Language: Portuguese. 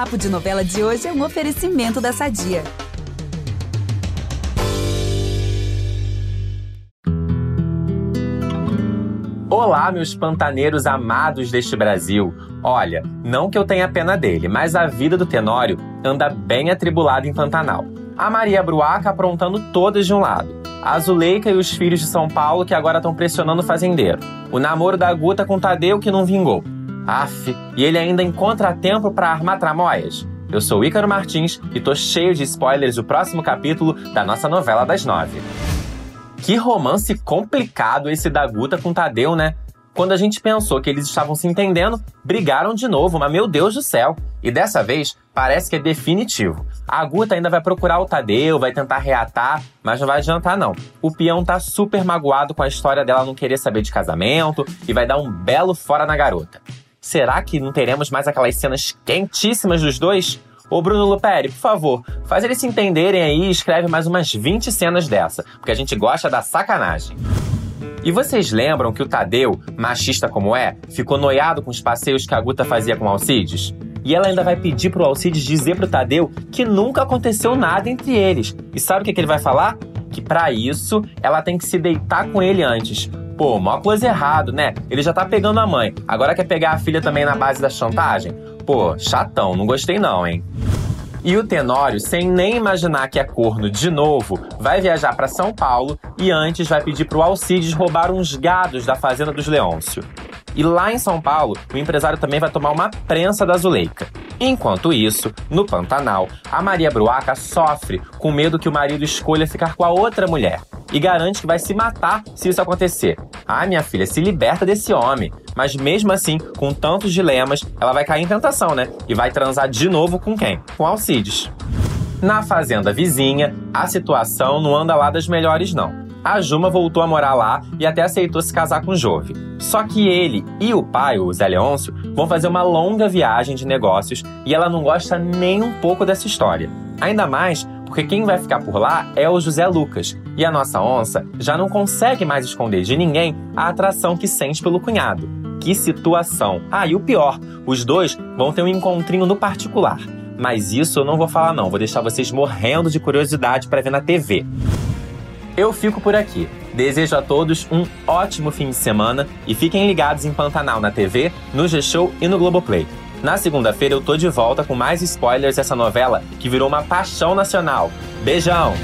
Papo de Novela de hoje é um oferecimento da Sadia. Olá, meus pantaneiros amados deste Brasil. Olha, não que eu tenha pena dele, mas a vida do Tenório anda bem atribulada em Pantanal. A Maria Bruaca aprontando todas de um lado. A Zuleika e os filhos de São Paulo que agora estão pressionando o fazendeiro. O namoro da Guta com Tadeu que não vingou. Aff, e ele ainda encontra tempo para armar tramóias. Eu sou Ícaro Martins e tô cheio de spoilers do próximo capítulo da nossa novela das nove. Que romance complicado esse da Guta com Tadeu, né? Quando a gente pensou que eles estavam se entendendo, brigaram de novo, mas meu Deus do céu! E dessa vez, parece que é definitivo. A Guta ainda vai procurar o Tadeu, vai tentar reatar, mas não vai adiantar não. O peão tá super magoado com a história dela não querer saber de casamento e vai dar um belo fora na garota. Será que não teremos mais aquelas cenas quentíssimas dos dois? Ô Bruno Luperi, por favor, faz eles se entenderem aí e escreve mais umas 20 cenas dessa, porque a gente gosta da sacanagem. E vocês lembram que o Tadeu, machista como é, ficou noiado com os passeios que a Guta fazia com Alcides? E ela ainda vai pedir pro Alcides dizer pro Tadeu que nunca aconteceu nada entre eles. E sabe o que, que ele vai falar? Que para isso ela tem que se deitar com ele antes. Pô, mó coisa errado, né? Ele já tá pegando a mãe, agora quer pegar a filha também na base da chantagem? Pô, chatão, não gostei não, hein? E o Tenório, sem nem imaginar que é corno de novo, vai viajar para São Paulo e antes vai pedir pro Alcides roubar uns gados da fazenda dos Leôncio. E lá em São Paulo, o empresário também vai tomar uma prensa da Zuleika. Enquanto isso, no Pantanal, a Maria Bruaca sofre com medo que o marido escolha ficar com a outra mulher e garante que vai se matar se isso acontecer. Ah, minha filha, se liberta desse homem. Mas mesmo assim, com tantos dilemas, ela vai cair em tentação, né? E vai transar de novo com quem? Com Alcides. Na fazenda vizinha, a situação não anda lá das melhores, não. A Juma voltou a morar lá e até aceitou se casar com Jove. Só que ele e o pai, o Zé Leôncio, vão fazer uma longa viagem de negócios e ela não gosta nem um pouco dessa história. Ainda mais porque quem vai ficar por lá é o José Lucas, e a nossa onça já não consegue mais esconder de ninguém a atração que sente pelo cunhado. Que situação! Ah, e o pior, os dois vão ter um encontrinho no particular. Mas isso eu não vou falar não, vou deixar vocês morrendo de curiosidade para ver na TV. Eu fico por aqui. Desejo a todos um ótimo fim de semana e fiquem ligados em Pantanal na TV, no G-Show e no Globoplay. Na segunda-feira eu tô de volta com mais spoilers dessa novela que virou uma paixão nacional. Beijão!